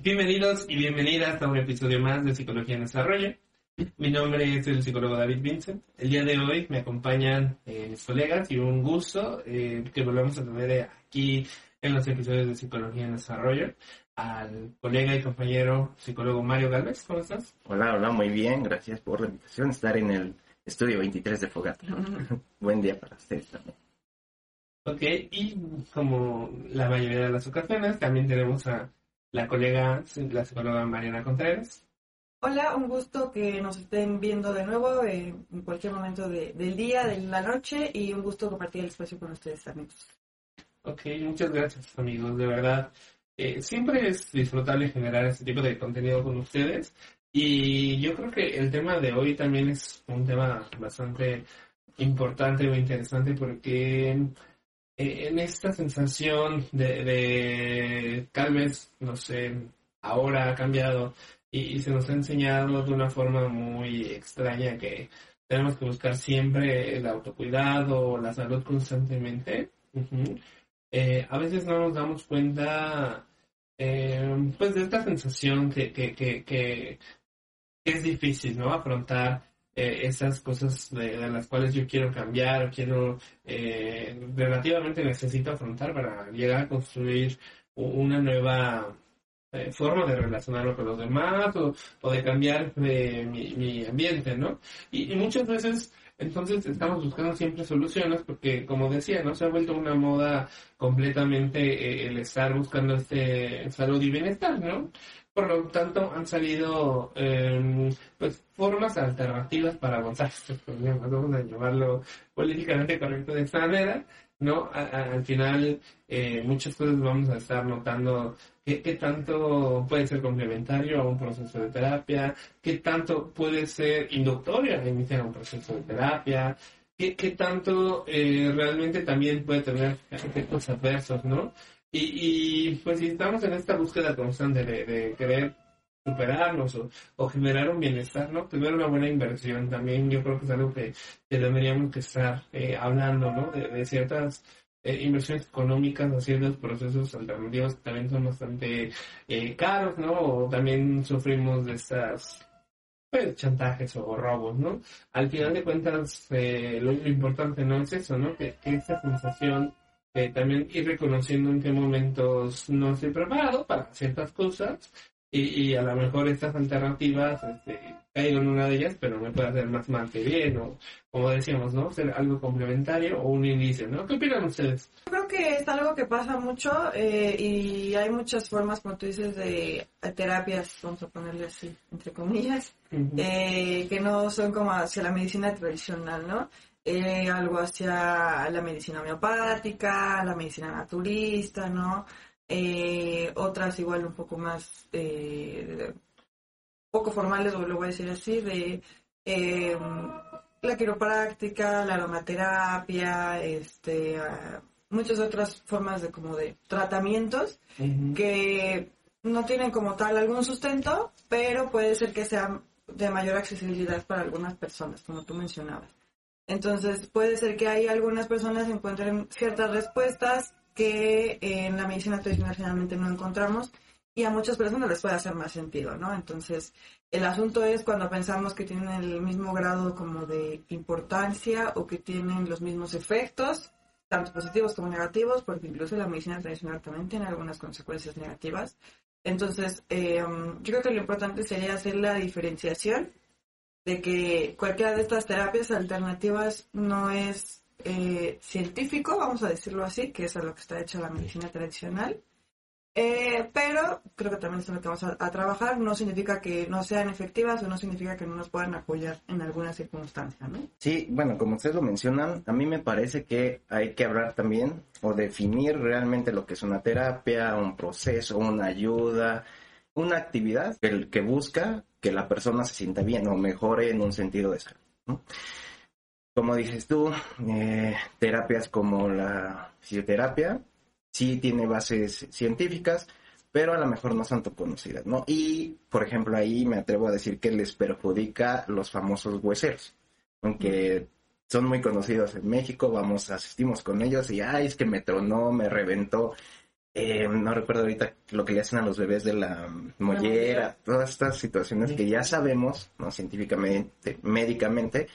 Bienvenidos y bienvenidas a un episodio más de Psicología en Desarrollo. Mi nombre es el psicólogo David Vincent. El día de hoy me acompañan eh, mis colegas y un gusto eh, que volvamos a tener aquí en los episodios de Psicología en Desarrollo al colega y compañero psicólogo Mario Galvez. ¿Cómo estás? Hola, hola, muy bien. Gracias por la invitación. Estar en el estudio 23 de Fogata. Buen día para ustedes también. Ok, y como la mayoría de las ocasiones, también tenemos a la colega, la psicóloga Mariana Contreras. Hola, un gusto que nos estén viendo de nuevo eh, en cualquier momento de, del día, de la noche y un gusto compartir el espacio con ustedes amigos. Ok, muchas gracias amigos, de verdad. Eh, siempre es disfrutable generar este tipo de contenido con ustedes y yo creo que el tema de hoy también es un tema bastante importante o interesante porque en esta sensación de, de, tal vez, no sé, ahora ha cambiado y, se nos ha enseñado de una forma muy extraña que tenemos que buscar siempre el autocuidado, la salud constantemente. Eh, a veces no nos damos cuenta eh, pues de esta sensación que, que, que, que es difícil, ¿no? Afrontar eh, esas cosas de, las cuales yo quiero cambiar o quiero eh, relativamente necesito afrontar para llegar a construir una nueva eh, forma de relacionarme con los demás o, de cambiar mi, ambiente, ¿no? Y, muchas veces entonces estamos buscando siempre soluciones porque, como decía, ¿no? Se ha vuelto una moda completamente el estar buscando este salud y bienestar, ¿no? Por lo tanto, han salido em, pues, formas alternativas para avanzar estos problemas, vamos a llamarlo políticamente correcto de esta manera, ¿no? al final, eh, muchas cosas vamos a estar notando qué, tanto puede ser complementario a un proceso de terapia, qué tanto puede ser inductorio a iniciar un proceso de terapia, qué, qué tanto eh, realmente también puede tener efectos adversos, ¿no? Y, pues si estamos en esta búsqueda constante de, querer superarnos o, generar un bienestar, ¿no? Tener una buena inversión también yo creo que es algo que, deberíamos que estar eh, hablando, ¿no? De, ciertas eh, inversiones económicas o ciertos procesos alternativos que también son bastante eh, caros, ¿no? O también sufrimos de estas pues, chantajes o robos, ¿no? Al final de cuentas, lo, importante no es eso, ¿no? Que, que esta sensación eh, también ir reconociendo en qué momentos no estoy preparado para ciertas cosas y, a lo mejor estas alternativas este, caigo en una de ellas, pero me puede hacer más mal que bien, o como decíamos, ¿no? Ser algo complementario o un inicio, ¿no? ¿Qué opinan ustedes? Yo creo que es algo que pasa mucho eh, y hay muchas formas, como tú dices, de terapias, vamos a ponerle así, entre comillas, eh, que no son como hacia la medicina tradicional, ¿no? Eh, algo hacia la medicina homeopática, la medicina naturista, ¿no? Eh, otras igual un poco más eh, poco formales, lo voy a decir así, de em, la quiropráctica, la aromaterapia, este, ah, muchas otras formas de como de tratamientos que no tienen como tal algún sustento, pero puede ser que sean de mayor accesibilidad para algunas personas, como tú mencionabas. Entonces puede ser que hay algunas personas encuentren ciertas respuestas que en la medicina tradicional generalmente no encontramos y a muchas personas les puede hacer más sentido, ¿no? Entonces, el asunto es cuando pensamos que tienen el mismo grado como de importancia o que tienen los mismos efectos, tanto positivos como negativos, porque incluso la medicina tradicional también tiene algunas consecuencias negativas. Entonces, eh, yo creo que lo importante sería hacer la diferenciación de que cualquiera de estas terapias alternativas no es eh, científico, vamos a decirlo así, que es a lo que está hecha la medicina tradicional. Eh, pero creo que también es lo que vamos a, trabajar. No significa que no sean efectivas o no significa que no nos puedan apoyar en alguna circunstancia, ¿no? Sí, bueno, como ustedes lo mencionan, a mí me parece que hay que hablar también o definir realmente lo que es una terapia, un proceso, una ayuda, una actividad que, busca que la persona se sienta bien o mejore en un sentido de salud. Como dices tú, eh, terapias como la fisioterapia sí tiene bases científicas, pero a lo mejor no son tan conocidas, ¿no? Y, por ejemplo, ahí me atrevo a decir que les perjudica los famosos hueseros, aunque son muy conocidos en México, vamos, asistimos con ellos y, ay, es que me tronó, me reventó. Eh, no recuerdo ahorita lo que le hacen a los bebés de la mollera, todas estas situaciones que ya sabemos, ¿no? científicamente, médicamente,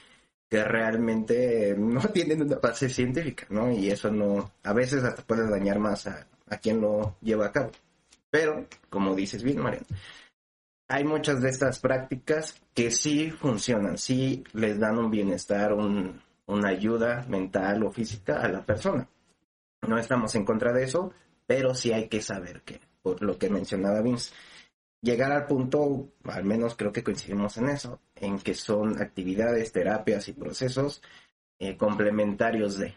que realmente no tienen una base científica, ¿no? Y eso no, a veces hasta puede dañar más a, a quien lo lleva a cabo. Pero, como dices bien, Mariana, hay muchas de estas prácticas que sí funcionan, sí les dan un bienestar, un, una ayuda mental o física a la persona. No estamos en contra de eso, pero sí hay que saber que, por lo que mencionaba Vince, llegar al punto, al menos creo que coincidimos en eso, en que son actividades, terapias y procesos eh, complementarios de.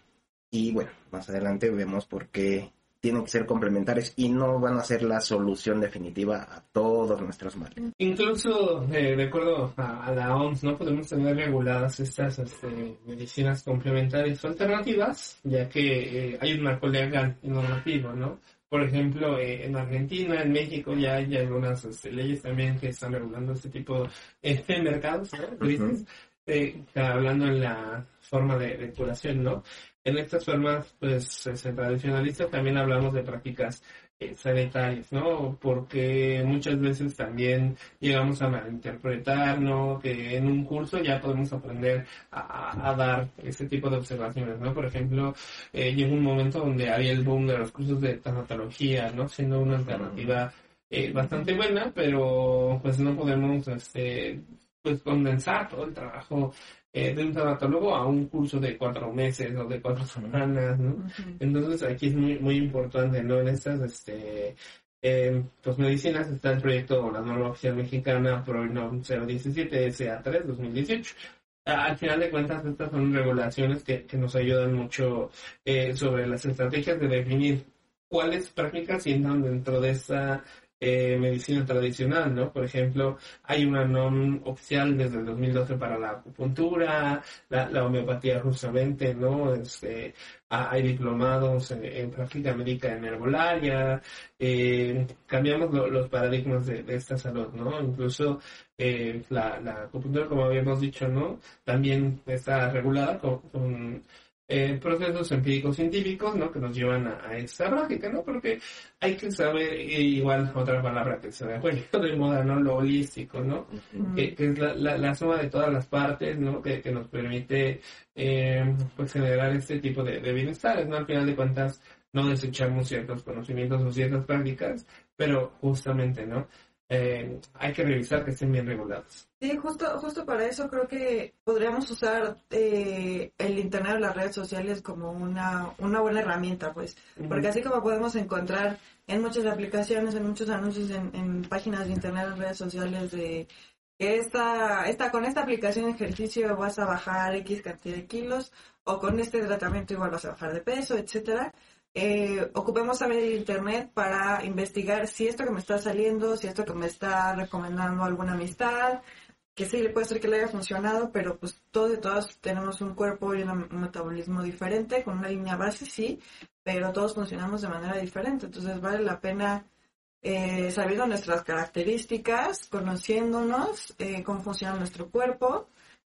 Y bueno, más adelante vemos por qué tienen que ser complementarios y no van a ser la solución definitiva a todos nuestros males. Incluso, eh, de acuerdo a, la OMS, no podemos tener reguladas estas este, medicinas complementarias o alternativas, ya que eh, hay un marco legal y normativo, ¿no? Por ejemplo, eh, en Argentina, en México ya hay algunas este, leyes también que están regulando este tipo de este mercados, ¿no? hablando en la forma de curación, ¿no? En estas formas pues tradicionalistas también hablamos de prácticas eh, sanitarias, ¿no? Porque muchas veces también llegamos a malinterpretar, ¿no? Que en un curso ya podemos aprender a, dar ese tipo de observaciones, ¿no? Por ejemplo, eh, llegó un momento donde había el boom de los cursos de tanatología, ¿no? Siendo una alternativa eh, bastante buena, pero pues no podemos, este, pues condensar todo el trabajo eh, de un traumatólogo a un curso de cuatro meses o de cuatro semanas, ¿no? Entonces aquí es muy, muy importante, ¿no? En estas, este, eh, pues medicinas está el proyecto, la norma oficial mexicana ProINOM 017 SA3 2018. Al final de cuentas, estas son regulaciones que, que nos ayudan mucho eh, sobre las estrategias de definir cuáles prácticas entran dentro de esa eh, medicina tradicional, ¿no? Por ejemplo, hay una NOM oficial desde el 2012 para la acupuntura, la, homeopatía justamente, ¿no? Este, hay diplomados en, práctica médica en herbolaria, eh, cambiamos los paradigmas de, esta salud, ¿no? Incluso eh, la, la acupuntura, como habíamos dicho, ¿no? También está regulada con eh, procesos empíricos científicos, ¿no? Que nos llevan a, esta práctica, ¿no? Porque hay que saber, igual otra palabra que se da de moda, ¿no? Lo holístico, ¿no? que, es la, suma de todas las partes, ¿no? Que, nos permite, eh, pues, generar este tipo de, de bienestares, ¿no? Al final de cuentas, no desechamos ciertos conocimientos o ciertas prácticas, pero justamente, ¿no? Eh, hay que revisar que estén bien regulados. Sí, justo, justo para eso creo que podríamos usar eh, el Internet o las redes sociales como una, una buena herramienta, pues, porque así como podemos encontrar en muchas aplicaciones, en muchos anuncios, en, páginas de Internet, en redes sociales de que esta, esta, con esta aplicación de ejercicio vas a bajar X cantidad de kilos o con este tratamiento igual vas a bajar de peso, etcétera eh, ocupemos también el Internet para investigar si esto que me está saliendo, si esto que me está recomendando alguna amistad, que sí, le puede ser que le haya funcionado, pero pues todos y todas tenemos un cuerpo y un metabolismo diferente, con una línea base, sí, pero todos funcionamos de manera diferente. Entonces vale la pena, eh, sabiendo nuestras características, conociéndonos, eh, cómo funciona nuestro cuerpo,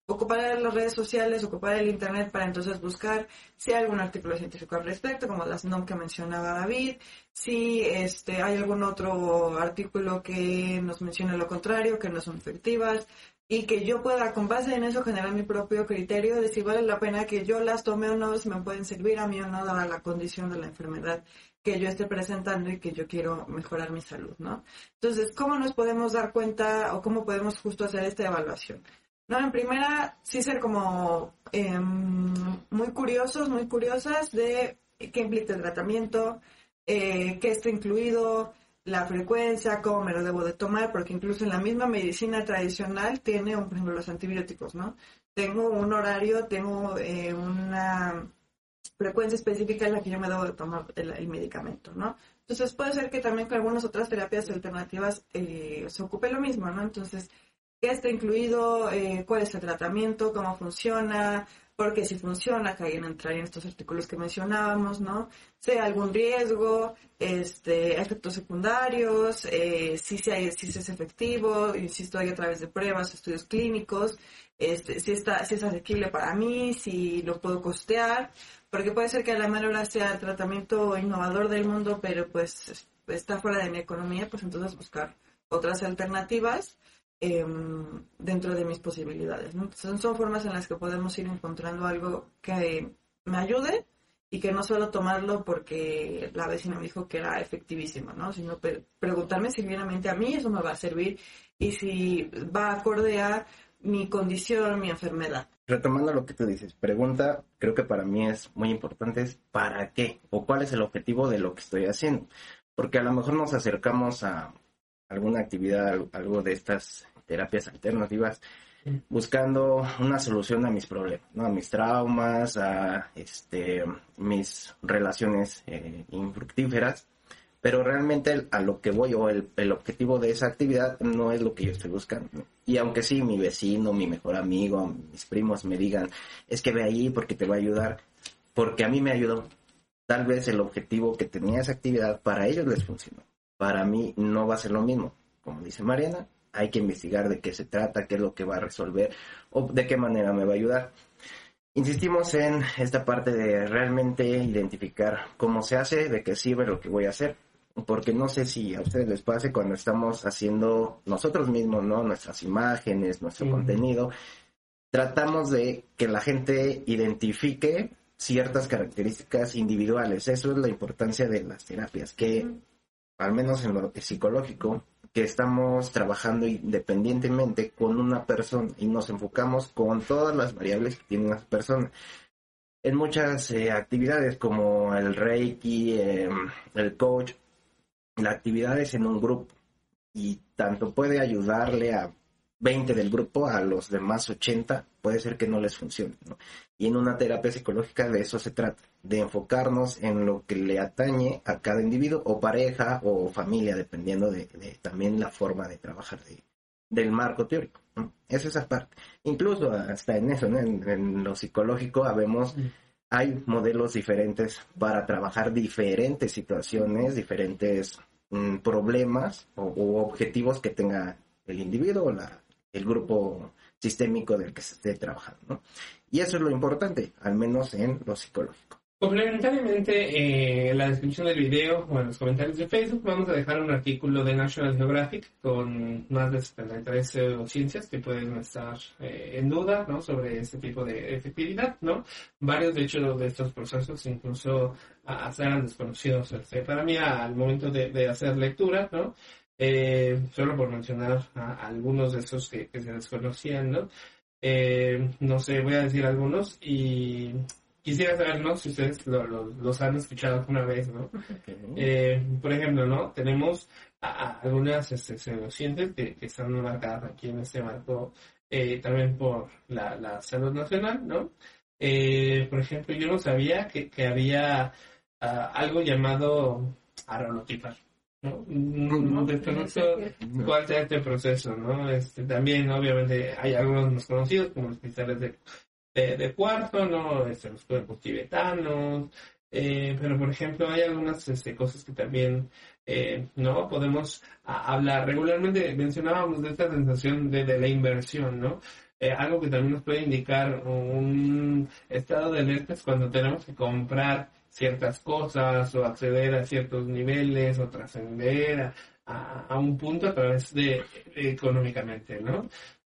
ocupar las redes sociales, ocupar el Internet para entonces buscar si hay algún artículo científico al respecto, como las NOM que mencionaba David, si este, hay algún otro artículo que nos mencione lo contrario, que no son efectivas, y que yo pueda, con base en eso, generar mi propio criterio de si vale la pena que yo las tome o no, si me pueden servir a mí o no, dada la condición de la enfermedad que yo esté presentando y que yo quiero mejorar mi salud, ¿no? Entonces, ¿cómo nos podemos dar cuenta o cómo podemos justo hacer esta evaluación? No, en primera, sí ser como em, muy curiosos, muy curiosas de qué implica el tratamiento, eh, qué está incluido, la frecuencia, cómo me lo debo de tomar, porque incluso en la misma medicina tradicional tiene, por ejemplo, los antibióticos, ¿no? Tengo un horario, tengo eh, una frecuencia específica en la que yo me debo de tomar el, medicamento, ¿no? Entonces puede ser que también con algunas otras terapias alternativas eh, se ocupe lo mismo, ¿no? Entonces qué está incluido, eh, cuál es el tratamiento, cómo funciona, porque si funciona, que entraría en estos artículos que mencionábamos, ¿no? Si hay algún riesgo, este, efectos secundarios, eh, si, si, hay, si es efectivo, insisto, hay a través de pruebas, estudios clínicos, este, si, está, si es asequible para mí, si lo puedo costear, porque puede ser que a la hora sea el tratamiento innovador del mundo, pero pues está fuera de mi economía, pues entonces buscar otras alternativas Em, dentro de mis posibilidades. Son, son, formas en las que podemos ir encontrando algo que me ayude y que no solo tomarlo porque la vecina me dijo que era efectivísimo, ¿no? sino preguntarme si realmente a mí eso me va a servir y si va acorde a mi condición, mi enfermedad. Retomando lo que tú dices, pregunta, creo que para mí es muy importante, es ¿para qué? ¿O cuál es el objetivo de lo que estoy haciendo? Porque a lo mejor nos acercamos a alguna actividad, algo de estas terapias alternativas, buscando una solución a mis problemas, ¿no? a mis traumas, a este, mis relaciones eh, infructíferas, pero realmente a lo que voy o el, el, objetivo de esa actividad no es lo que yo estoy buscando. Y aunque sí, mi vecino, mi mejor amigo, mis primos me digan, es que ve ahí porque te va a ayudar, porque a mí me ayudó. Tal vez el objetivo que tenía esa actividad para ellos les funcionó. Para mí no va a ser lo mismo. Como dice Mariana, hay que investigar de qué se trata, qué es lo que va a resolver o de qué manera me va a ayudar. Insistimos en esta parte de realmente identificar cómo se hace, de qué sirve lo que voy a hacer, porque no sé si a ustedes les pase cuando estamos haciendo nosotros mismos, ¿no? Nuestras imágenes, nuestro contenido, tratamos de que la gente identifique ciertas características individuales. Eso es la importancia de las terapias, que al menos en lo psicológico, que estamos trabajando independientemente con una persona y nos enfocamos con todas las variables que tiene una persona. En muchas eh, actividades como el Reiki, em, el coach, la actividad es en un grupo y tanto puede ayudarle a 20 del grupo a los demás 80, puede ser que no les funcione. Y en una terapia psicológica de eso se trata, de enfocarnos en lo que le atañe a cada individuo o pareja o familia, dependiendo de, también la forma de trabajar del marco teórico. Es esa parte. Incluso hasta en eso, en, lo psicológico, habemos, hay modelos diferentes para trabajar diferentes situaciones, diferentes mm, problemas o, objetivos que tenga el individuo o la, el grupo sistémico del que se esté trabajando. Y eso es lo importante, al menos en lo psicológico. Complementariamente, en la descripción del video o en los comentarios de Facebook vamos a dejar un artículo de National Geographic con más de 73 ciencias que pueden estar eh, en duda ¿no? sobre este tipo de efectividad. ¿no? Varios, de hecho, de estos procesos incluso a, serán desconocidos este, para mí al momento de, de hacer lectura. ¿no? Eh, solo por mencionar a, algunos de esos que, se desconocían, ¿no? Eh, no sé, voy a decir algunos y quisiera saber, ¿no? Si ustedes los han escuchado alguna vez, ¿no? Eh, por ejemplo, ¿no? Tenemos a, algunas este, pseudocientes que, que, están marcadas aquí en este marco también por la, salud nacional, ¿no? por ejemplo, yo no sabía que, que había ah, algo llamado aeronotipar. ¿No? No, desconozco cuál sea este proceso, ¿no? Este, también, obviamente, hay algunos más conocidos, como los cristales de, de, cuarzo, ¿no? Este, los cuerpos tibetanos, eh, pero, por ejemplo, hay algunas este, cosas que también, eh, ¿no? Podemos hablar. Regularmente mencionábamos de esta sensación de, de la inversión, ¿no? Eh, algo que también nos puede indicar un estado de alerta es cuando tenemos que comprar ciertas cosas o acceder a ciertos niveles o trascender a, un punto a través de económicamente, ¿no?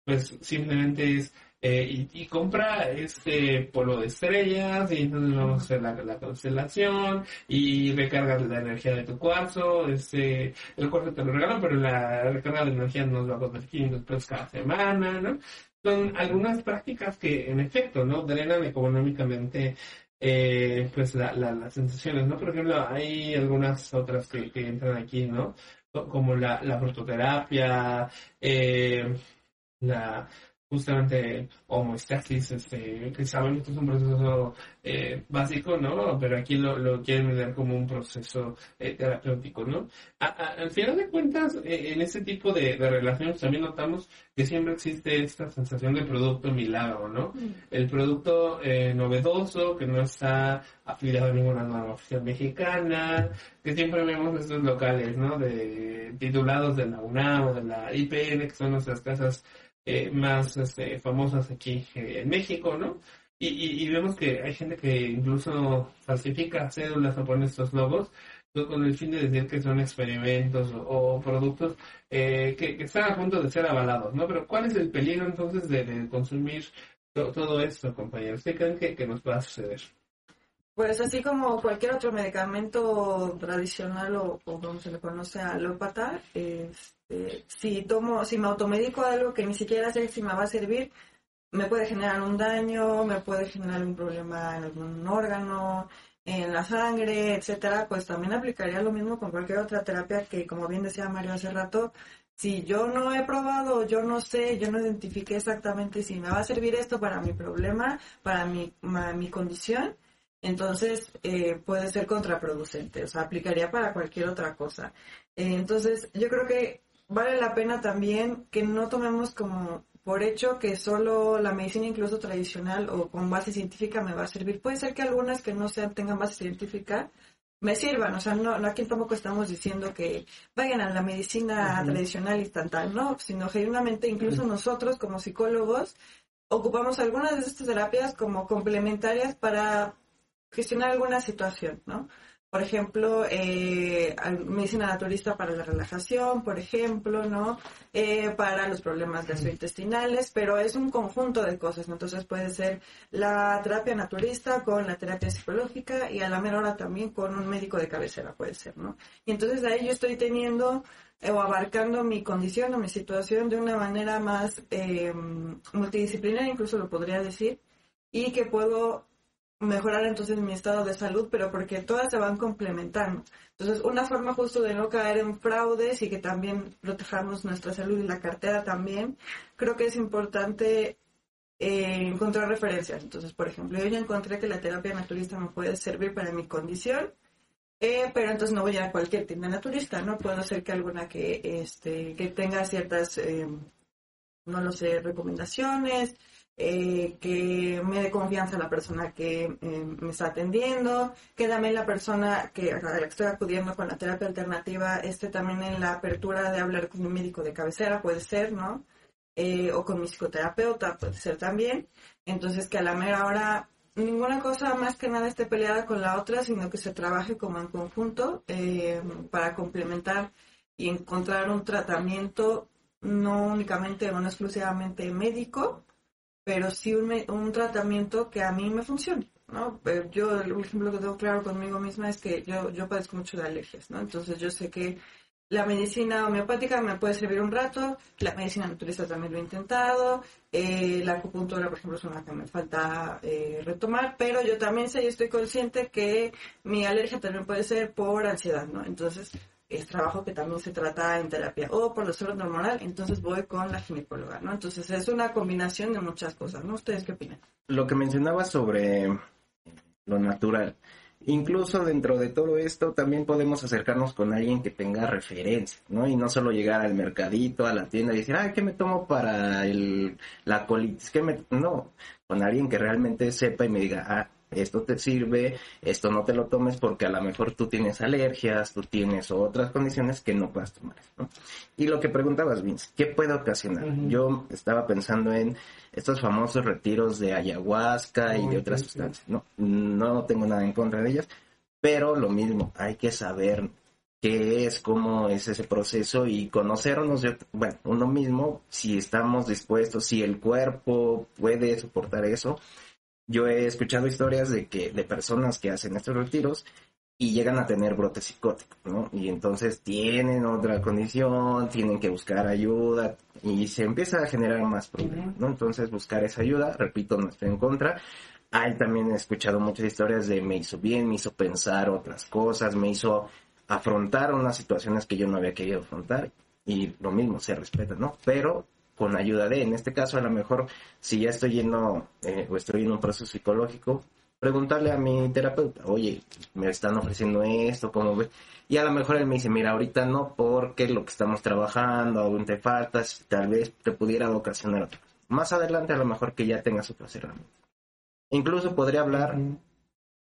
Pues simplemente es eh, y, compra este polvo de estrellas y entonces vamos a hacer la, constelación y recarga la energía de tu cuarzo, este, el cuarzo te lo regalan, pero la recarga de energía nos va a costar 500 pesos cada semana, ¿no? Son algunas prácticas que en efecto, ¿no? Drenan económicamente eh, pues la, las sensaciones, ¿no? Por ejemplo, hay algunas otras que, entran aquí, ¿no? Como la, la prototerapia, eh, la, justamente homoestasis, este, que sabemos que es un proceso eh, básico, ¿no? Pero aquí lo, lo quieren ver como un proceso eh, terapéutico, ¿no? al final de cuentas, eh, en ese tipo de, relaciones también notamos que siempre existe esta sensación de producto milagro, ¿no? Mm. El producto novedoso, que no está afiliado a ninguna nueva oficial mexicana, que siempre vemos estos locales, ¿no? De titulados de la UNAM o de la IPN, que son nuestras casas eh, más este, famosas aquí eh, en México, ¿no? Y, vemos que hay gente que incluso falsifica cédulas o pone estos logos con el fin de decir que son experimentos o, productos eh, que, están a punto de ser avalados, ¿no? Pero ¿cuál es el peligro entonces de, consumir todo esto, compañeros? ¿Qué creen que, nos va a suceder? Pues así como cualquier otro medicamento tradicional o, como se le conoce alópata, este, si tomo, si me automedico algo que ni siquiera sé si me va a servir, me puede generar un daño, me puede generar un problema en algún órgano, en la sangre, etcétera, pues también aplicaría lo mismo con cualquier otra terapia que, como bien decía Mario hace rato, si yo no he probado, yo no sé, yo no identifique exactamente si me va a servir esto para mi problema, para mi, mi condición, entonces eh, puede ser contraproducente, o sea, aplicaría para cualquier otra cosa. Eh, entonces, yo creo que vale la pena también que no tomemos como por hecho que solo la medicina incluso tradicional o con base científica me va a servir. Puede ser que algunas que no sean tengan base científica me sirvan, o sea, no, aquí tampoco estamos diciendo que vayan a la medicina tradicional instantánea, no, sino genuinamente incluso nosotros como psicólogos ocupamos algunas de estas terapias como complementarias para gestionar alguna situación, ¿no? Por ejemplo, eh, medicina naturista para la relajación, por ejemplo, ¿no? Eh, para los problemas gastrointestinales, pero es un conjunto de cosas, ¿no? Entonces puede ser la terapia naturista con la terapia psicológica y a la menor hora también con un médico de cabecera, puede ser, ¿no? Y entonces ahí yo estoy teniendo eh, o abarcando mi condición o mi situación de una manera más eh, multidisciplinaria, incluso lo podría decir, y que puedo mejorar entonces mi estado de salud, pero porque todas se van complementando. Entonces, una forma justo de no caer en fraudes y que también protejamos nuestra salud y la cartera también, creo que es importante eh, encontrar referencias. Entonces, por ejemplo, yo ya encontré que la terapia naturista me puede servir para mi condición, eh, pero entonces no voy a cualquier tienda naturista, ¿no? Puedo ser que alguna que, este, que tenga ciertas, eh, no lo sé, recomendaciones, eh, que me dé confianza la persona que eh, me está atendiendo, que también la persona que, a la que estoy acudiendo con la terapia alternativa esté también en la apertura de hablar con un médico de cabecera, puede ser, ¿no? Eh, o con mi psicoterapeuta, puede ser también. Entonces, que a la mera hora ninguna cosa más que nada esté peleada con la otra, sino que se trabaje como en conjunto para complementar y encontrar un tratamiento no únicamente o no exclusivamente médico, pero sí un, un tratamiento que a mí me funcione, ¿no? Yo, el ejemplo que tengo claro conmigo misma es que yo, yo padezco mucho de alergias, ¿no? Entonces yo sé que la medicina homeopática me puede servir un rato, la medicina naturista también lo he intentado, eh, la acupuntura, por ejemplo, es una que me falta eh, retomar, pero yo también sé y estoy consciente que mi alergia también puede ser por ansiedad, ¿no? Entonces, es trabajo que también se trata en terapia o por lo solo normal, entonces voy con la ginecóloga, ¿no? Entonces es una combinación de muchas cosas, ¿no? ¿Ustedes qué opinan? Lo que mencionaba sobre lo natural, incluso dentro de todo esto también podemos acercarnos con alguien que tenga referencia, ¿no? Y no solo llegar al mercadito, a la tienda y decir, ay, ¿qué me tomo para el, la colitis? ¿Qué me...? No, con alguien que realmente sepa y me diga, ah, esto te sirve, esto no te lo tomes porque a lo mejor tú tienes alergias, tú tienes otras condiciones que no puedas tomar. Y lo que preguntabas, Vince, ¿qué puede ocasionar? Yo estaba pensando en estos famosos retiros de ayahuasca y de otras sustancias. No, no tengo nada en contra de ellas, pero lo mismo, hay que saber qué es, cómo es ese proceso y conocernos, bueno, uno mismo, si estamos dispuestos, si el cuerpo puede soportar eso yo he escuchado historias de que de personas que hacen estos retiros y llegan a tener brotes psicóticos, ¿no? Y entonces tienen otra condición, tienen que buscar ayuda y se empieza a generar más problemas, ¿no? Entonces buscar esa ayuda, repito, no estoy en contra. Hay también he escuchado muchas historias de me hizo bien, me hizo pensar otras cosas, me hizo afrontar unas situaciones que yo no había querido afrontar y lo mismo, se respeta, ¿no? Pero con ayuda de, en este caso a lo mejor si ya estoy yendo eh, o estoy en un proceso psicológico, preguntarle a mi terapeuta, oye, me están ofreciendo esto, ¿cómo ves? Y a lo mejor él me dice, mira, ahorita no, porque lo que estamos trabajando aún te faltas, tal vez te pudiera ocasionar otra Más adelante a lo mejor que ya tengas otras herramientas. Incluso podría hablar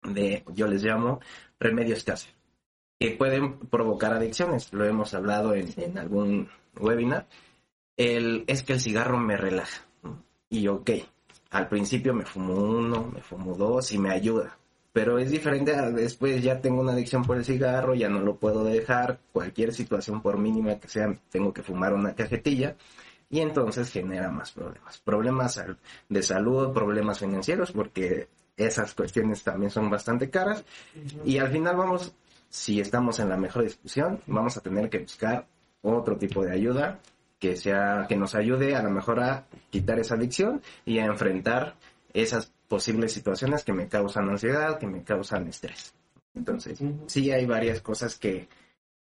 de, yo les llamo, remedios caseros, que pueden provocar adicciones. Lo hemos hablado en, algún webinar. El, es que el cigarro me relaja. Y ok, al principio me fumo uno, me fumo dos y me ayuda. Pero es diferente después ya tengo una adicción por el cigarro, ya no lo puedo dejar, cualquier situación por mínima que sea, tengo que fumar una cajetilla y entonces genera más problemas. Problemas de salud, problemas financieros, porque esas cuestiones también son bastante caras. Y al final vamos, si estamos en la mejor discusión, vamos a tener que buscar otro tipo de ayuda que sea que nos ayude a lo mejor a quitar esa adicción y a enfrentar esas posibles situaciones que me causan ansiedad, que me causan estrés. Entonces, sí hay varias cosas que,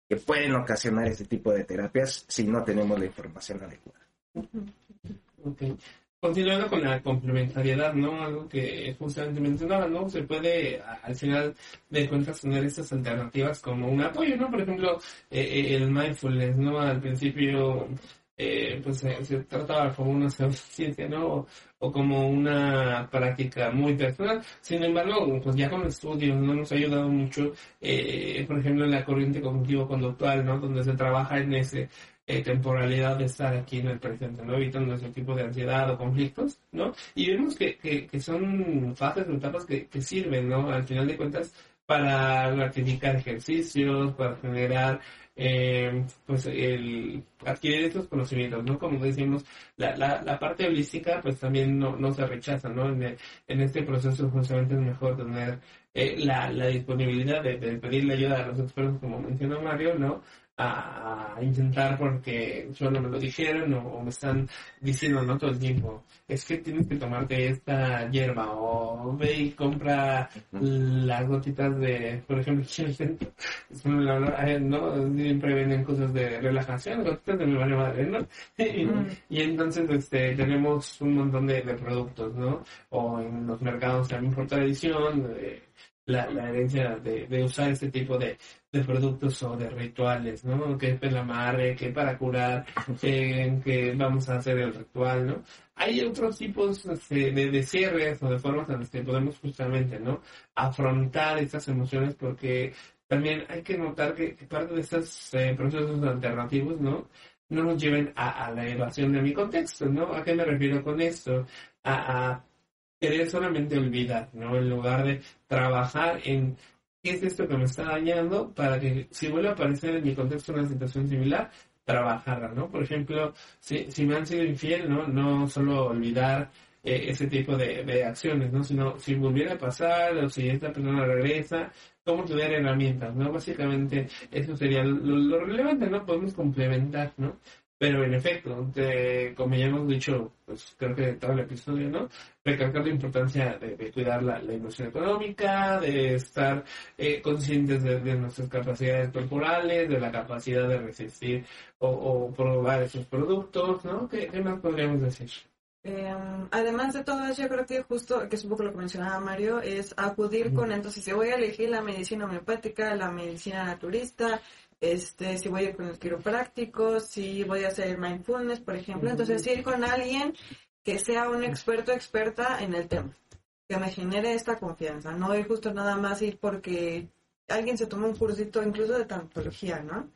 que pueden ocasionar ese tipo de terapias si no tenemos la información adecuada. Okay. Continuando con la complementariedad, ¿no? Algo que justamente mencionaba, ¿no? Se puede al final de cuentas tener estas alternativas como un apoyo, ¿no? Por ejemplo, eh, eh, el mindfulness, ¿no? Al principio, eh, pues se trataba como una ciencia, ¿no? O, como una práctica muy personal. Sin embargo, pues ya con estudios, ¿no? Nos ha ayudado mucho, por ejemplo, en la corriente cognitivo-conductual, ¿no? Donde se trabaja en ese eh, temporalidad de estar aquí en el presente, ¿no? Evitando ese tipo de ansiedad o conflictos, ¿no? Y vemos que, que, son fases o etapas que, que sirven, ¿no? Al final de cuentas, para gratificar ejercicios, para generar, eh, pues, el adquirir estos conocimientos, ¿no? Como decimos, la, la, la parte holística, pues, también no, no se rechaza, ¿no? En, en este proceso, justamente es mejor tener eh, la, la disponibilidad de, de pedirle ayuda a los expertos, como mencionó Mario, ¿no? A, intentar porque solo me lo dijeron o, me están diciendo no todo el tiempo es que tienes que tomarte esta hierba o ve y compra las gotitas de por ejemplo no siempre venden cosas de relajación gotitas de mi madre no y, entonces este tenemos un montón de, productos no o en los mercados también por tradición la, la herencia de, de usar este tipo de, de productos o de rituales, ¿no? Que es amarre, que para curar, que vamos a hacer el ritual, ¿no? Hay otros tipos este, de, de, cierres o de formas en las que podemos justamente, ¿no? Afrontar estas emociones porque también hay que notar que, parte de estos eh, procesos alternativos, ¿no? No nos lleven a, a, la evasión de mi contexto, ¿no? ¿A qué me refiero con esto? A, a querer solamente olvidar, ¿no? En lugar de trabajar en qué es esto que me está dañando para que si vuelve a aparecer en mi contexto una situación similar, trabajarla, ¿no? Por ejemplo, si, si me han sido infiel, ¿no? No solo olvidar eh, ese tipo de, de, acciones, ¿no? Sino si volviera a pasar o si esta persona regresa, cómo tener herramientas, ¿no? Básicamente eso sería lo, lo relevante, ¿no? Podemos complementar, ¿no? Pero en efecto, como ya hemos dicho, pues creo que todo el episodio, ¿no? Recalcar la importancia de, cuidar la, la, inversión económica, de estar eh, conscientes de, nuestras capacidades corporales, de la capacidad de resistir o, probar esos productos, ¿no? ¿Qué, más podríamos decir? Em, además de todo eso, yo creo que justo, que es un poco lo que mencionaba Mario, es acudir con, entonces, si voy a elegir la medicina homeopática, la medicina naturista, este, si voy a ir con el quiropráctico, si voy a hacer mindfulness, por ejemplo. Entonces, ir con alguien que sea un experto experta en el tema, que me genere esta confianza, no ir justo nada más ir porque alguien se tomó un cursito incluso de tantología, ¿no?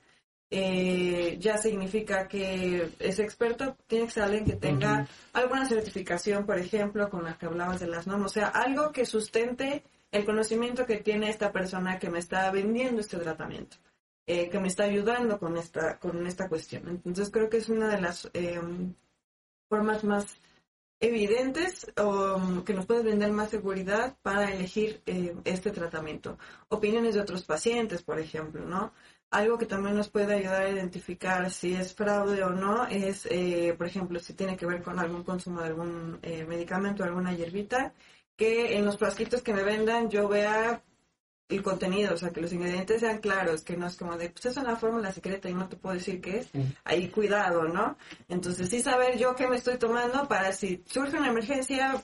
Eh, ya significa que ese experto tiene que ser alguien que tenga alguna certificación, por ejemplo, con la que hablabas de las normas, o sea, algo que sustente el conocimiento que tiene esta persona que me está vendiendo este tratamiento. Eh, que me está ayudando con esta, con esta cuestión. Entonces creo que es una de las em, formas más evidentes o que nos puede brindar más seguridad para elegir eh, este tratamiento. Opiniones de otros pacientes, por ejemplo, ¿no? Algo que también nos puede ayudar a identificar si es fraude o no es, eh, por ejemplo, si tiene que ver con algún consumo de algún medicamento, alguna hierbita, que en los frasquitos que me vendan yo vea el contenido, o sea, que los ingredientes sean claros, que no es como de, pues es una fórmula secreta y no te puedo decir qué es, ahí cuidado, ¿no? Entonces sí saber yo qué me estoy tomando para si surge una emergencia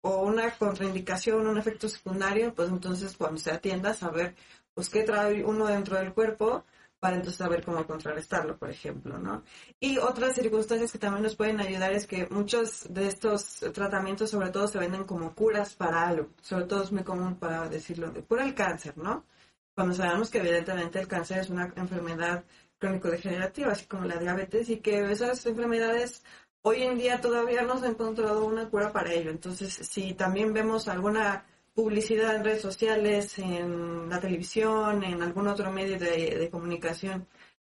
o una contraindicación, un efecto secundario, pues entonces cuando se atienda saber pues qué trae uno dentro del cuerpo para entonces saber cómo contrarrestarlo, por ejemplo, ¿no? Y otras circunstancias que también nos pueden ayudar es que muchos de estos tratamientos sobre todo se venden como curas para algo, sobre todo es muy común para decirlo, de cura el cáncer, ¿no? Cuando sabemos que evidentemente el cáncer es una enfermedad crónico-degenerativa, así como la diabetes, y que esas enfermedades hoy en día todavía no se ha encontrado una cura para ello. Entonces, si también vemos alguna publicidad en redes sociales, en la televisión, en algún otro medio de, comunicación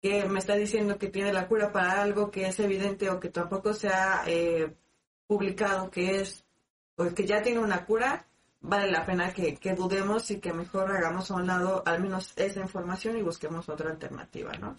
que me está diciendo que tiene la cura para algo que es evidente o que tampoco se ha eh, publicado que es o que ya tiene una cura, vale la pena que, que, dudemos y que mejor hagamos a un lado al menos esa información y busquemos otra alternativa, ¿no?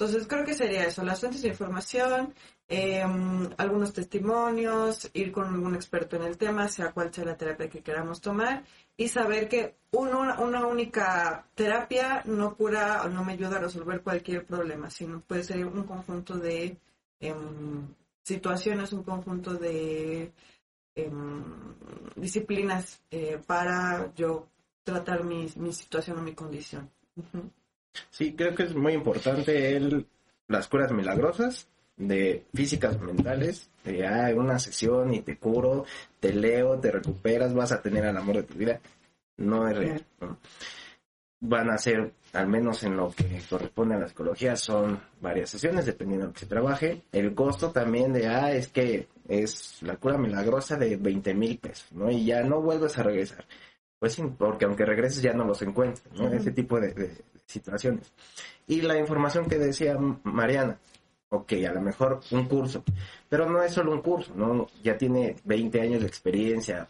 Entonces creo que sería eso, las fuentes de información, em, algunos testimonios, ir con algún experto en el tema, sea cual sea la terapia que queramos tomar, y saber que una, una única terapia no cura o no me ayuda a resolver cualquier problema, sino puede ser un conjunto de em, situaciones, un conjunto de em, disciplinas eh, para yo tratar mi, mi situación o mi condición. Sí, creo que es muy importante el, las curas milagrosas de físicas mentales, de ah, una sesión y te curo, te leo, te recuperas, vas a tener el amor de tu vida. No es real. Van a ser, al menos en lo que corresponde a la psicología, son varias sesiones, dependiendo de lo que se trabaje. El costo también de, ah, es que es la cura milagrosa de 20 mil pesos, ¿no? Y ya no vuelves a regresar. Pues sí, porque aunque regreses ya no los encuentras, ¿no? Ese tipo de, situaciones. Y la información que decía Mariana, ok, a lo mejor un curso, pero no es solo un curso, ¿no? Ya tiene 20 años de experiencia.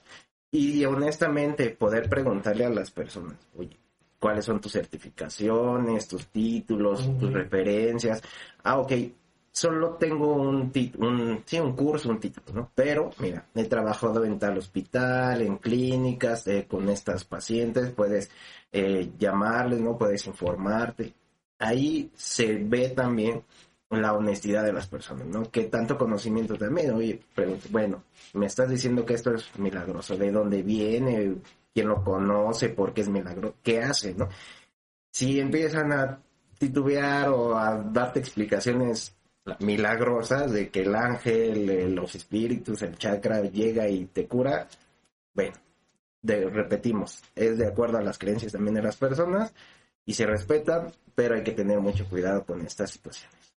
Y honestamente, poder preguntarle a las personas, oye, ¿cuáles son tus certificaciones, tus títulos, tus referencias? Ah, ok, solo tengo un, un, sí, un curso, un título, ¿no? Pero, mira, he trabajado en tal hospital, en clínicas, eh, con estas pacientes, puedes eh, llamarles, ¿no? Puedes informarte. Ahí se ve también la honestidad de las personas, ¿no? Que tanto conocimiento también, oye, pregunto, bueno, me estás diciendo que esto es milagroso, ¿de dónde viene? ¿Quién lo conoce? ¿Por qué es milagro? ¿Qué hace, no? Si empiezan a titubear o a darte explicaciones milagrosas de que el ángel, los espíritus, el chakra llega y te cura, bueno, repetimos, es de acuerdo a las creencias también de las personas y se respetan, pero hay que tener mucho cuidado con estas situaciones.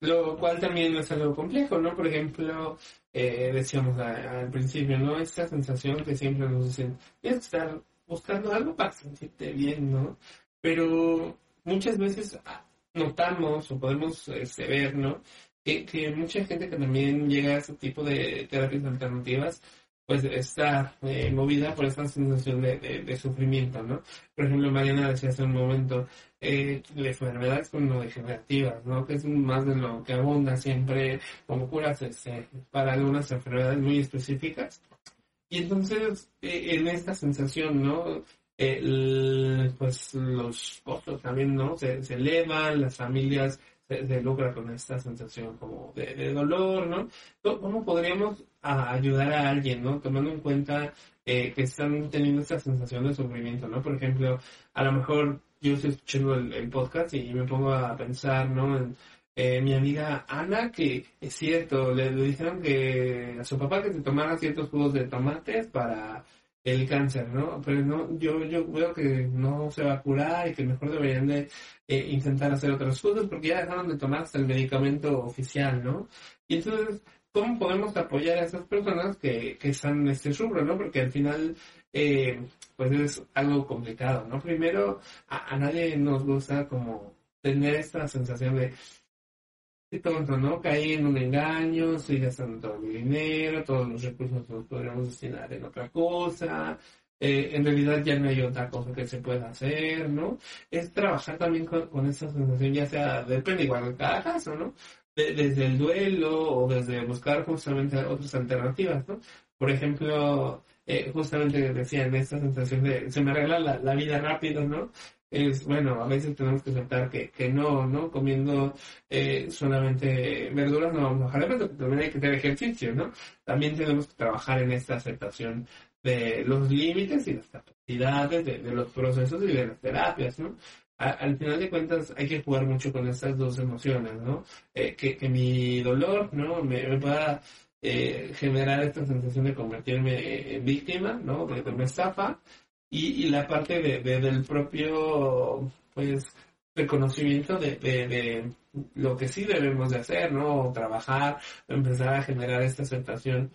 Lo cual también es algo complejo, ¿no? Por ejemplo, eh, decíamos al principio, ¿no? Esta sensación que siempre nos dicen, tienes que estar buscando algo para sentirte bien, ¿no? Pero muchas veces notamos o podemos este, ver, ¿no? Que, que, mucha gente que también llega a este tipo de terapias alternativas, pues está eh, movida por esa sensación de, de, sufrimiento, ¿no? Por ejemplo, Mariana decía hace un momento, eh, enfermedades como degenerativas, ¿no? Que es más de lo que abunda siempre como curas este, para algunas enfermedades muy específicas. Y entonces, eh, en esta sensación, ¿no? El, pues los costos también no se, se elevan, las familias se, logran con esta sensación como de, dolor, ¿no? ¿Cómo podríamos ayudar a alguien, ¿no? Tomando en cuenta eh, que están teniendo esta sensación de sufrimiento, ¿no? Por ejemplo, a lo mejor yo estoy escuchando el, podcast y me pongo a pensar, ¿no? En, eh, mi amiga Ana, que es cierto, le, le, dijeron que a su papá que se tomara ciertos jugos de tomates para el cáncer, ¿no? Pero no, yo, yo veo que no se va a curar y que mejor deberían de eh, intentar hacer otras cosas porque ya dejaron de tomar hasta el medicamento oficial, ¿no? Y entonces, ¿cómo podemos apoyar a esas personas que, que están en este rubro, ¿no? Porque al final, eh, pues es algo complicado, ¿no? Primero, a, a nadie nos gusta como tener esta sensación de Qué tonto, ¿no? Caí en un engaño, estoy gastando todo mi dinero, todos los recursos los podríamos destinar en otra cosa, eh, en realidad ya no hay otra cosa que se pueda hacer, ¿no? Es trabajar también con, con esa sensación, ya sea, depende igual de cada caso, ¿no? desde el duelo o desde buscar justamente otras alternativas, ¿no? Por ejemplo, eh, justamente decían esta sensación de se me arregla la, la vida rápido, ¿no? Es, bueno, a veces tenemos que aceptar que, que no, ¿no? Comiendo eh, solamente verduras no vamos a bajar de peso, también hay que tener ejercicio, ¿no? También tenemos que trabajar en esta aceptación de los límites y las capacidades de, los procesos y de las terapias, ¿no? al final de cuentas hay que jugar mucho con estas dos emociones, ¿no? Eh, que, que mi dolor, ¿no? Me, me pueda eh, generar esta sensación de convertirme en víctima, ¿no? De, de una estafa y, y la parte de, del propio, pues, reconocimiento de, de, lo que sí debemos de hacer, ¿no? Trabajar, empezar a generar esta aceptación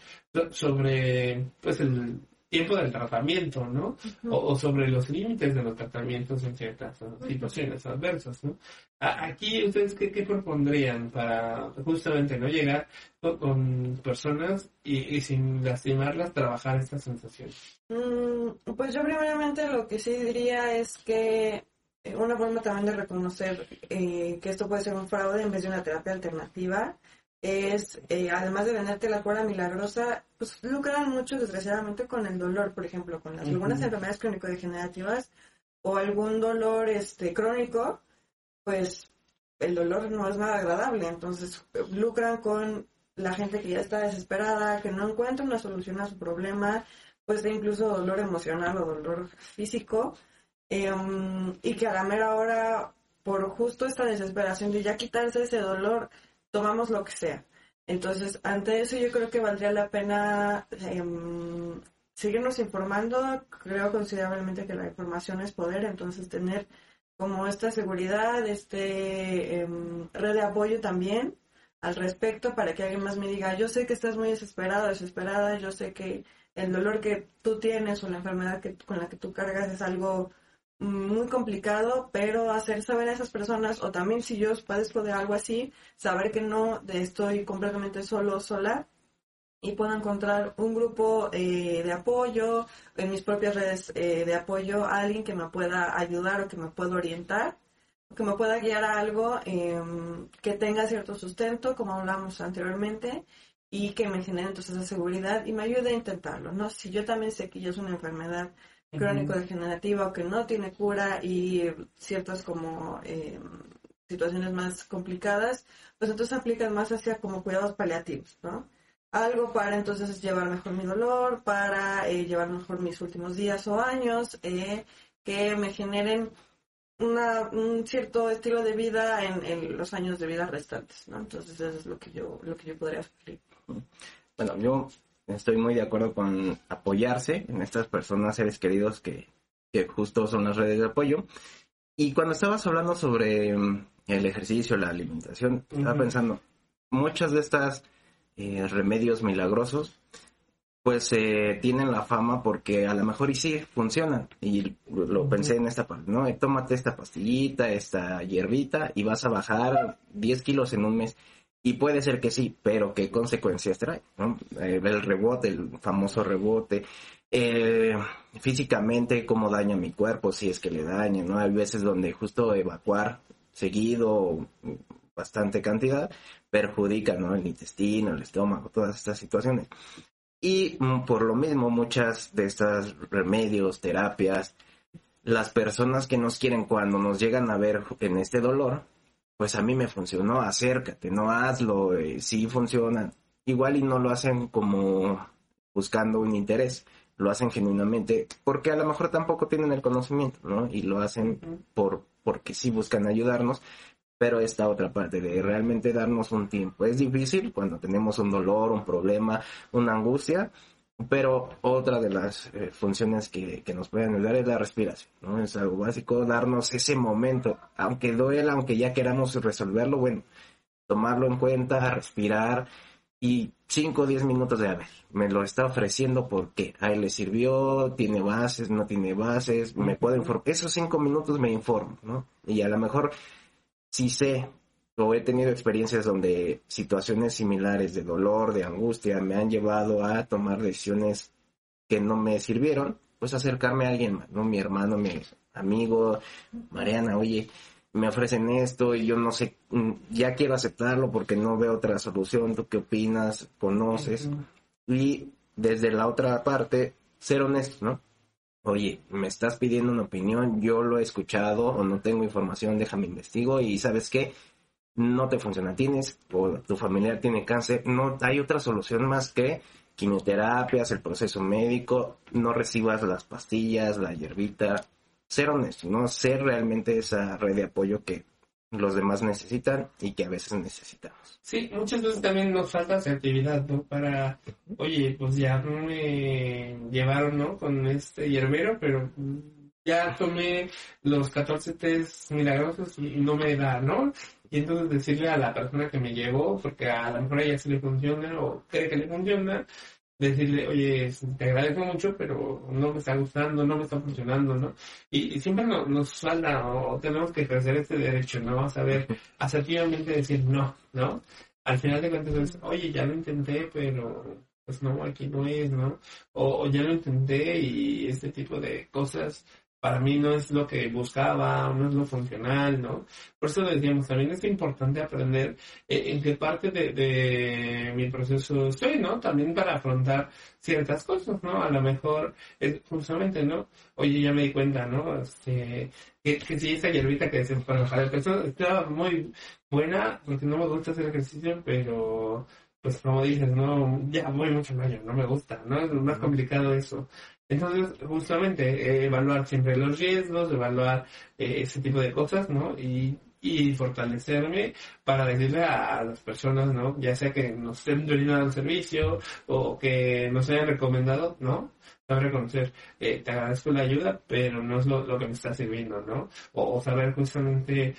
sobre, pues, el tiempo del tratamiento, ¿no? o, sobre los límites de los tratamientos en ciertas situaciones adversas, ¿no? aquí, ¿ustedes qué, qué, propondrían para justamente no llegar con, personas y, sin lastimarlas trabajar esta sensación? Mm, pues yo primeramente lo que sí diría es que eh, una forma también de reconocer eh, que esto puede ser un fraude en vez de una terapia alternativa es, eh, además de venderte la cura milagrosa, pues lucran mucho desgraciadamente con el dolor, por ejemplo, con las, algunas enfermedades crónico-degenerativas o algún dolor este crónico, pues el dolor no es nada agradable, entonces lucran con la gente que ya está desesperada, que no encuentra una solución a su problema, pues de incluso dolor emocional o dolor físico, em, y que a la mera hora, por justo esta desesperación de ya quitarse ese dolor, tomamos lo que sea. Entonces, ante eso yo creo que valdría la pena em, seguirnos informando. Creo considerablemente que la información es poder, entonces tener como esta seguridad, este em, red de apoyo también al respecto para que alguien más me diga, yo sé que estás muy desesperado, desesperada, yo sé que el dolor que tú tienes o la enfermedad que, con la que tú cargas es algo muy complicado, pero hacer saber a esas personas, o también si yo padezco de algo así, saber que no estoy completamente solo o sola y puedo encontrar un grupo eh, de apoyo, en mis propias redes eh, de apoyo, alguien que me pueda ayudar o que me pueda orientar, que me pueda guiar a algo em, que tenga cierto sustento, como hablamos anteriormente, y que me genere entonces esa seguridad y me ayude a intentarlo, ¿no? Si yo también sé que yo es una enfermedad crónico degenerativo que no tiene cura y ciertas como eh, situaciones más complicadas, pues entonces aplican más hacia como cuidados paliativos, ¿no? Algo para entonces llevar mejor mi dolor, para eh, llevar mejor mis últimos días o años, eh, que me generen una, un cierto estilo de vida en, en, los años de vida restantes, ¿no? Entonces eso es lo que yo, lo que yo podría sugerir. Bueno, yo estoy muy de acuerdo con apoyarse en estas personas, seres queridos que, que justo son las redes de apoyo. Y cuando estabas hablando sobre mm, el ejercicio, la alimentación, estaba pensando, muchas de estas eh, remedios milagrosos, pues eh, tienen la fama porque a lo mejor y sí funcionan. Y lo pensé en esta parte, ¿no? Tómate esta pastillita, esta hierbita y vas a bajar 10 kilos en un mes. Y puede ser que sí, pero ¿qué consecuencias trae? ¿no? Eh, el rebote, el famoso rebote. Eh, físicamente, cómo daña mi cuerpo, si es que le daña, ¿no? Hay veces donde justo evacuar seguido, bastante cantidad, perjudica, ¿no? El intestino, el estómago, todas estas situaciones. Y mm, por lo mismo, muchas de estas remedios, terapias, las personas que nos quieren cuando nos llegan a ver en este dolor, pues a mí me funcionó, acércate, no hazlo, eh, sí funciona. Igual y no lo hacen como buscando un interés, lo hacen genuinamente porque a lo mejor tampoco tienen el conocimiento, ¿no? Y lo hacen por porque sí buscan ayudarnos, pero esta otra parte de realmente darnos un tiempo. Es difícil cuando tenemos un dolor, un problema, una angustia, pero otra de las eh, funciones que, que, nos pueden ayudar es la respiración, ¿no? Es algo básico, darnos ese momento, aunque duela, aunque ya queramos resolverlo, bueno, tomarlo en cuenta, respirar y 5 o 10 minutos de, a ver, me lo está ofreciendo porque a él le sirvió, tiene bases, no tiene bases, me puedo informar, esos 5 minutos me informo, ¿no? Y a lo mejor si sé o he tenido experiencias donde situaciones similares de dolor, de angustia, me han llevado a tomar decisiones que no me sirvieron, pues acercarme a alguien más, ¿no? Mi hermano, mi amigo, Mariana, oye, me ofrecen esto y yo no sé, mm, ya quiero aceptarlo porque no veo otra solución, ¿tú qué opinas? ¿Conoces? Y desde la otra parte, ser honesto, ¿no? Oye, me estás pidiendo una opinión, yo lo he escuchado o no tengo información, déjame investigo y sabes qué, no te funciona, tienes tu familiar tiene cáncer, no hay otra solución más que quimioterapias, el proceso médico, no recibas las pastillas, la hierbita, ser honesto, ¿no? Ser realmente esa red de apoyo que los demás necesitan y que a veces necesitamos. Sí, muchas veces también nos falta asertividad, ¿no? Para, oye, pues ya me llevaron, ¿no? Con este hierbero, pero ya tomé los 14 test milagrosos y no me da, ¿no? Y entonces decirle a la persona que me llevó, porque a lo mejor a ella sí le funciona o cree que le funciona, decirle, oye, te agradezco mucho, pero no me está gustando, no me está funcionando, ¿no? Y, siempre nos falta o tenemos que ejercer este derecho, ¿no? A saber asertivamente decir no, ¿no? Al final de cuentas oye, ya lo intenté, pero pues no, aquí no es, ¿no? O, o ya lo intenté y este tipo de cosas para mí no es lo que buscaba, no es lo funcional, ¿no? Por eso decíamos, también es importante aprender eh, en qué parte de, mi proceso estoy, ¿no? También para afrontar ciertas cosas, ¿no? A lo mejor, justamente, ¿no? Oye, ya me di cuenta, ¿no? Este, que, que si esa hierbita que decimos para bajar el peso estaba muy buena, porque no me gusta hacer ejercicio, pero pues como dices, no, ya voy mucho mayor, no me gusta, ¿no? Es más complicado eso. Entonces, justamente, eh, evaluar siempre los riesgos, evaluar eh, ese tipo de cosas, ¿no? Y, y fortalecerme para decirle a, las personas, ¿no? Ya sea que nos estén brindando el servicio o que nos hayan recomendado, ¿no? Saber reconocer, eh, te agradezco la ayuda, pero no es lo, que me está sirviendo, ¿no? O, saber justamente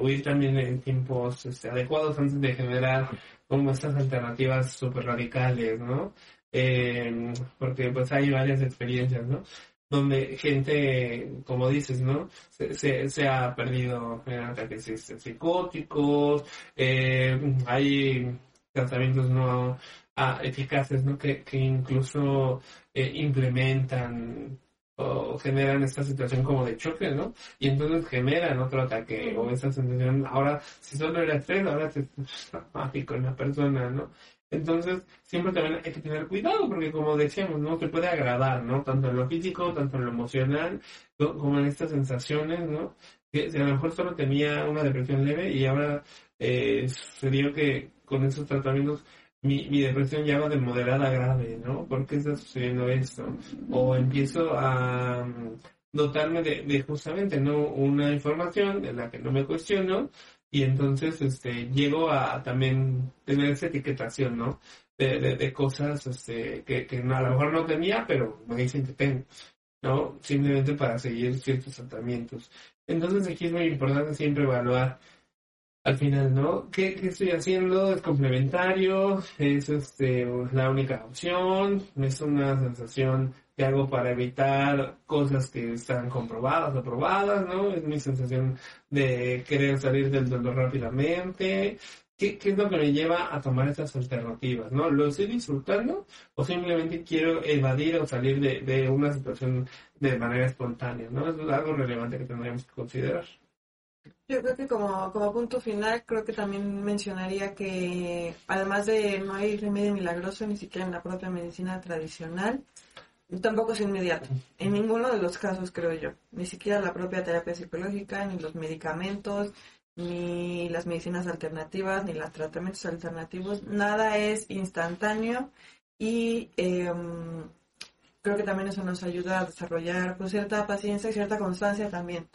huir también en tiempos este, adecuados antes de generar como estas alternativas súper radicales, ¿no? Eh, porque pues hay varias experiencias, ¿no? Donde gente, como dices, ¿no? Se, se, ha perdido en ataques psicóticos, eh, hay tratamientos no ah, eficaces, ¿no? Que, incluso eh, implementan o generan esta situación como de choque, ¿no? Y entonces generan otro ataque o esta sensación, ahora si solo era estrés, ahora es traumático en la persona, ¿no? Entonces, siempre también hay que tener cuidado, porque como decíamos, ¿no? Se puede agradar, ¿no? Tanto en lo físico, tanto en lo emocional, como en estas sensaciones, ¿no? Que a lo mejor solo tenía una depresión leve y ahora eh, se dio que con esos tratamientos mi, mi depresión ya va de moderada a grave, ¿no? ¿Por qué está sucediendo esto? O empiezo a mm, dotarme de, de justamente, ¿no? Una información en la que no me cuestiono y entonces este llego a también tener esa etiquetación, ¿no? De, de, cosas este, que, que a lo mejor no tenía, pero me dicen que tengo, ¿no? Simplemente para seguir ciertos tratamientos. Entonces aquí es muy importante siempre evaluar al final, ¿no? ¿Qué, qué estoy haciendo? ¿Es complementario? ¿Es este, la única opción? ¿Es una sensación que hago para evitar cosas que están comprobadas o probadas, ¿no? Es mi sensación de querer salir del dolor rápidamente. ¿Qué, ¿Qué, es lo que me lleva a tomar estas alternativas? ¿no? ¿Lo estoy disfrutando o simplemente quiero evadir o salir de, de una situación de manera espontánea? ¿no? Es algo relevante que tendríamos que considerar. Yo creo que como, como punto final, creo que también mencionaría que además de no hay remedio milagroso ni siquiera en la propia medicina tradicional, Tampoco es inmediato, en ninguno de los casos creo yo, ni siquiera la propia terapia psicológica, ni los medicamentos, ni las medicinas alternativas, ni los tratamientos alternativos, nada es instantáneo y em, creo que también eso nos ayuda a desarrollar pues, cierta paciencia y cierta constancia también,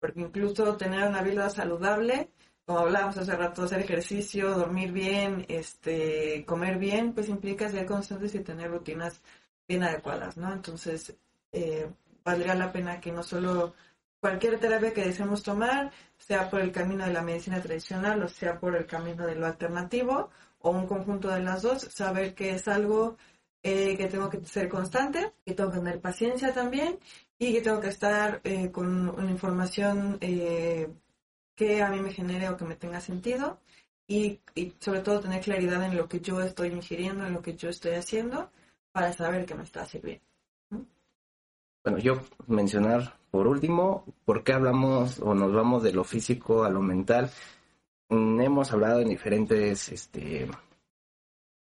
porque incluso tener una vida saludable, como hablábamos hace rato, hacer ejercicio, dormir bien, este, comer bien, pues implica ser constantes y tener rutinas bien adecuadas, ¿no? Entonces, eh, valdría la pena que no solo cualquier terapia que deseemos tomar, sea por el camino de la medicina tradicional o sea por el camino de lo alternativo o un conjunto de las dos, saber que es algo eh, que tengo que ser constante, que tengo que tener paciencia también y que tengo que estar eh, con una información que a mí me genere o que me tenga sentido y, y sobre todo tener claridad en lo que yo estoy ingiriendo, en lo que yo estoy haciendo para saber que me está sirviendo. Bueno, yo mencionar por último, ¿por qué hablamos o nos vamos de lo físico a lo mental? Mm, hemos hablado en diferentes este,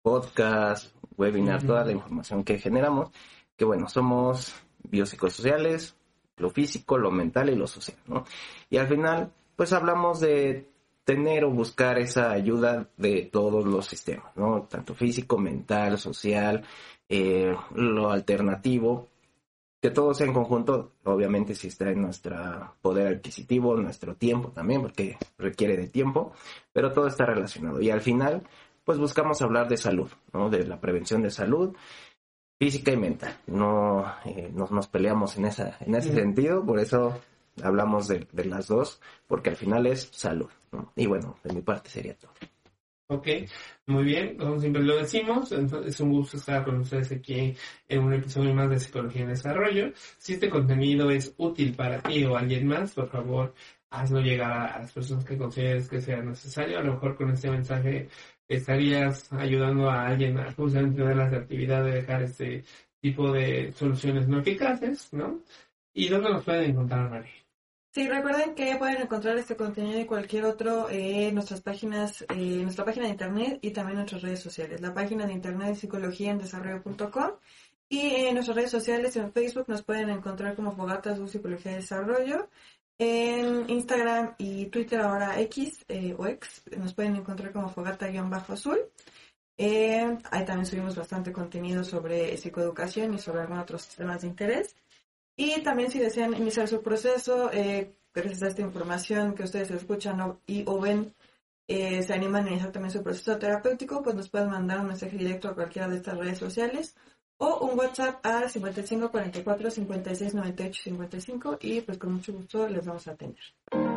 podcasts, webinar, toda la información que generamos, que bueno, somos biopsicosociales, lo físico, lo mental y lo social, ¿no? Y al final, pues hablamos de tener o buscar esa ayuda de todos los sistemas, ¿no? Tanto físico, mental, social, eh, lo alternativo, que todo sea en conjunto, obviamente si está en nuestro poder adquisitivo, nuestro tiempo también, porque requiere de tiempo, pero todo está relacionado. Y al final, pues buscamos hablar de salud, ¿no? De la prevención de salud física y mental. No eh, nos, peleamos en, esa, en ese sentido, por eso hablamos de, de, las dos, porque al final es salud. ¿no? Y bueno, de mi parte sería todo. Ok, muy bien, como siempre lo decimos, es un gusto estar con ustedes aquí en un episodio más de Psicología en Desarrollo. Si este contenido es útil para ti o alguien más, por favor, hazlo llegar a las personas que consideres que sea necesario. A lo mejor con este mensaje estarías ayudando a alguien a justamente tener la actividad de dejar este tipo de soluciones no eficaces, ¿no? ¿Y dónde nos pueden encontrar, María? Sí, recuerden que pueden encontrar este contenido y cualquier otro en nuestras páginas, en nuestra página de internet y también en nuestras redes sociales. La página de internet es psicologiaendesarrollo.com y en nuestras redes sociales en Facebook nos pueden encontrar como Fogatas de Psicología de Desarrollo. En Instagram y Twitter ahora X eh, o X nos pueden encontrar como Fogata-Azul. Eh, ahí también subimos bastante contenido sobre psicoeducación y sobre algunos otros temas de interés. Y también si desean iniciar su proceso, eh, gracias a esta información que ustedes escuchan y o ven, eh, se animan a iniciar también su proceso terapéutico, pues nos pueden mandar un mensaje directo a cualquiera de estas redes sociales o un WhatsApp a 55 44 56 98 55 y pues con mucho gusto les vamos a atender.